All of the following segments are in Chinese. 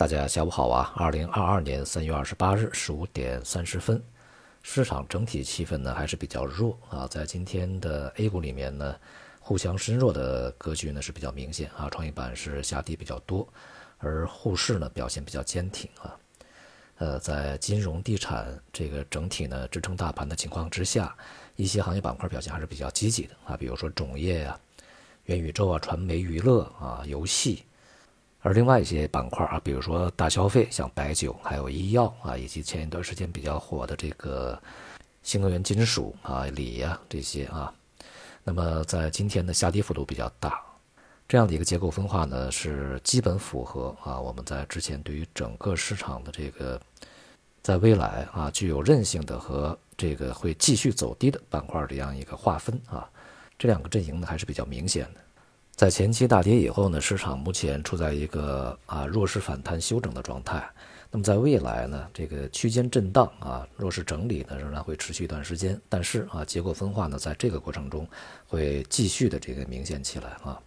大家下午好啊！二零二二年三月二十八日十五点三十分，市场整体气氛呢还是比较弱啊。在今天的 A 股里面呢，互相深弱的格局呢是比较明显啊。创业板是下跌比较多，而沪市呢表现比较坚挺啊。呃，在金融、地产这个整体呢支撑大盘的情况之下，一些行业板块表现还是比较积极的啊。比如说种业呀、元宇宙啊、传媒娱乐啊、游戏。而另外一些板块啊，比如说大消费，像白酒，还有医药啊，以及前一段时间比较火的这个新能源金属啊、锂呀这些啊，那么在今天的下跌幅度比较大，这样的一个结构分化呢，是基本符合啊我们在之前对于整个市场的这个在未来啊具有韧性的和这个会继续走低的板块这样一个划分啊，这两个阵营呢还是比较明显的。在前期大跌以后呢，市场目前处在一个啊弱势反弹休整的状态。那么在未来呢，这个区间震荡啊弱势整理呢仍然会持续一段时间。但是啊结构分化呢在这个过程中会继续的这个明显起来啊。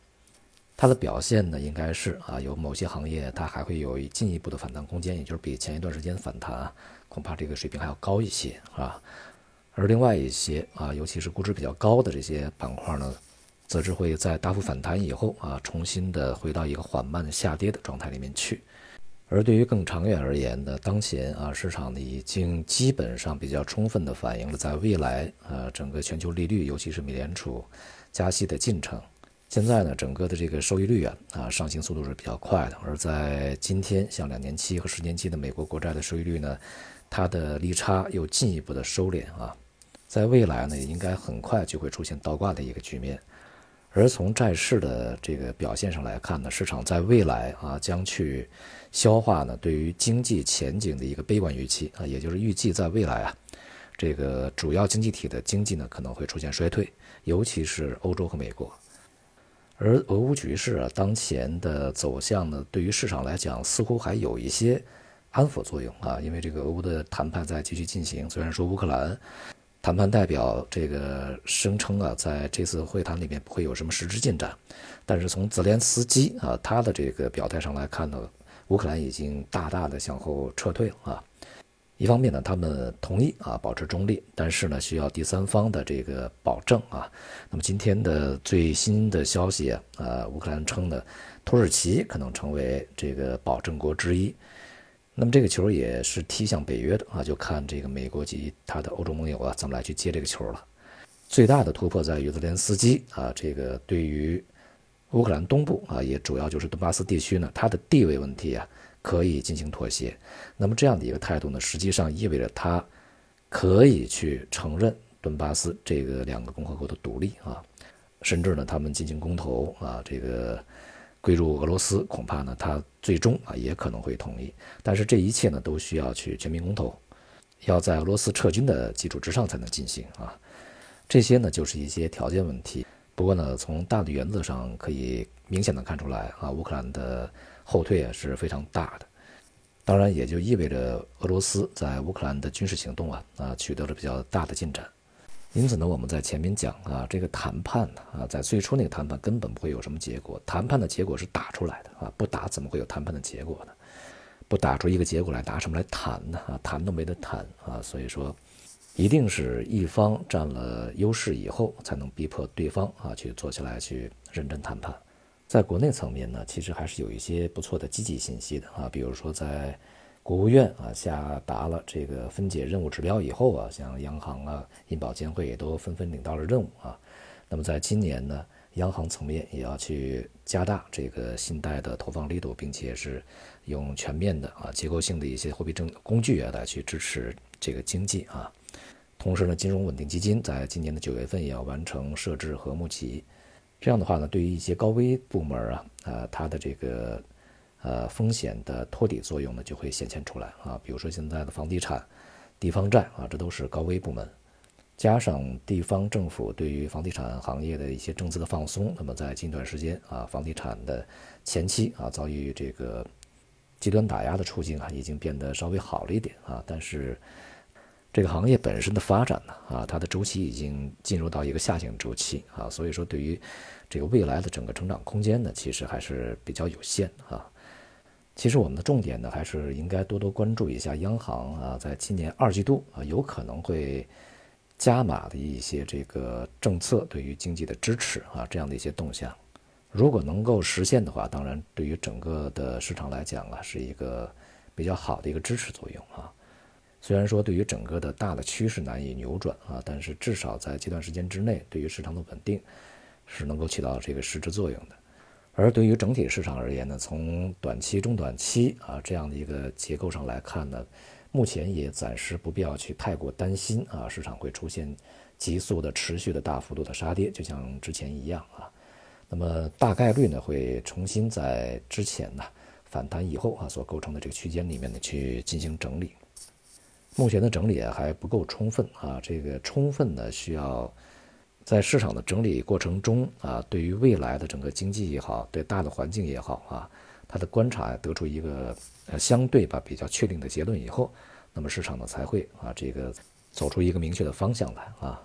它的表现呢应该是啊有某些行业它还会有进一步的反弹空间，也就是比前一段时间反弹啊恐怕这个水平还要高一些啊。而另外一些啊尤其是估值比较高的这些板块呢。则是会在大幅反弹以后啊，重新的回到一个缓慢下跌的状态里面去。而对于更长远而言呢，当前啊，市场呢已经基本上比较充分的反映了在未来啊，整个全球利率，尤其是美联储加息的进程。现在呢，整个的这个收益率啊啊上行速度是比较快的。而在今天，像两年期和十年期的美国国债的收益率呢，它的利差又进一步的收敛啊，在未来呢，也应该很快就会出现倒挂的一个局面。而从债市的这个表现上来看呢，市场在未来啊将去消化呢对于经济前景的一个悲观预期啊，也就是预计在未来啊，这个主要经济体的经济呢可能会出现衰退，尤其是欧洲和美国。而俄乌局势啊当前的走向呢，对于市场来讲似乎还有一些安抚作用啊，因为这个俄乌的谈判在继续进行，虽然说乌克兰。谈判代表这个声称啊，在这次会谈里面不会有什么实质进展，但是从泽连斯基啊他的这个表态上来看呢，乌克兰已经大大的向后撤退了啊。一方面呢，他们同意啊保持中立，但是呢需要第三方的这个保证啊。那么今天的最新的消息啊，呃，乌克兰称呢，土耳其可能成为这个保证国之一。那么这个球也是踢向北约的啊，就看这个美国及他的欧洲盟友啊怎么来去接这个球了。最大的突破在于泽连斯基啊，这个对于乌克兰东部啊，也主要就是顿巴斯地区呢，它的地位问题啊可以进行妥协。那么这样的一个态度呢，实际上意味着他可以去承认顿巴斯这个两个共和国的独立啊，甚至呢他们进行公投啊，这个。归入俄罗斯，恐怕呢，他最终啊也可能会同意。但是这一切呢，都需要去全民公投，要在俄罗斯撤军的基础之上才能进行啊。这些呢，就是一些条件问题。不过呢，从大的原则上可以明显的看出来啊，乌克兰的后退啊是非常大的。当然，也就意味着俄罗斯在乌克兰的军事行动啊啊取得了比较大的进展。因此呢，我们在前面讲啊，这个谈判呢啊，在最初那个谈判根本不会有什么结果。谈判的结果是打出来的啊，不打怎么会有谈判的结果呢？不打出一个结果来，拿什么来谈呢？啊，谈都没得谈啊。所以说，一定是一方占了优势以后，才能逼迫对方啊去坐下来去认真谈判。在国内层面呢，其实还是有一些不错的积极信息的啊，比如说在。国务院啊下达了这个分解任务指标以后啊，像央行啊、银保监会也都纷纷领到了任务啊。那么在今年呢，央行层面也要去加大这个信贷的投放力度，并且是用全面的啊结构性的一些货币政工具啊来去支持这个经济啊。同时呢，金融稳定基金在今年的九月份也要完成设置和募集。这样的话呢，对于一些高危部门啊，呃，它的这个。呃，风险的托底作用呢，就会显现出来啊。比如说现在的房地产、地方债啊，这都是高危部门，加上地方政府对于房地产行业的一些政策的放松，那么在近段时间啊，房地产的前期啊，遭遇这个极端打压的处境啊，已经变得稍微好了一点啊。但是这个行业本身的发展呢，啊，它的周期已经进入到一个下行周期啊，所以说对于这个未来的整个成长空间呢，其实还是比较有限啊。其实我们的重点呢，还是应该多多关注一下央行啊，在今年二季度啊，有可能会加码的一些这个政策对于经济的支持啊，这样的一些动向。如果能够实现的话，当然对于整个的市场来讲啊，是一个比较好的一个支持作用啊。虽然说对于整个的大的趋势难以扭转啊，但是至少在这段时间之内，对于市场的稳定是能够起到这个实质作用的。而对于整体市场而言呢，从短期、中短期啊这样的一个结构上来看呢，目前也暂时不必要去太过担心啊，市场会出现急速的、持续的大幅度的杀跌，就像之前一样啊。那么大概率呢，会重新在之前呢反弹以后啊所构成的这个区间里面呢去进行整理。目前的整理还不够充分啊，这个充分呢需要。在市场的整理过程中啊，对于未来的整个经济也好，对大的环境也好啊，它的观察得出一个呃相对吧比较确定的结论以后，那么市场呢才会啊这个走出一个明确的方向来啊。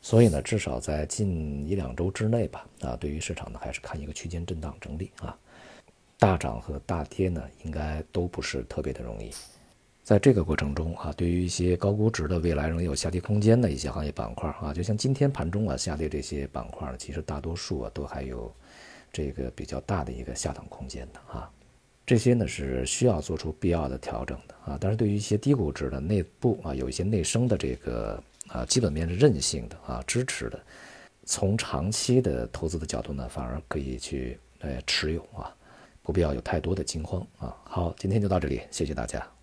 所以呢，至少在近一两周之内吧啊，对于市场呢还是看一个区间震荡整理啊，大涨和大跌呢应该都不是特别的容易。在这个过程中啊，对于一些高估值的未来仍有下跌空间的一些行业板块啊，就像今天盘中啊下跌这些板块呢，其实大多数啊都还有这个比较大的一个下档空间的啊，这些呢是需要做出必要的调整的啊。但是对于一些低估值的内部啊有一些内生的这个啊基本面是韧性的啊支持的，从长期的投资的角度呢，反而可以去呃持有啊，不必要有太多的惊慌啊。好，今天就到这里，谢谢大家。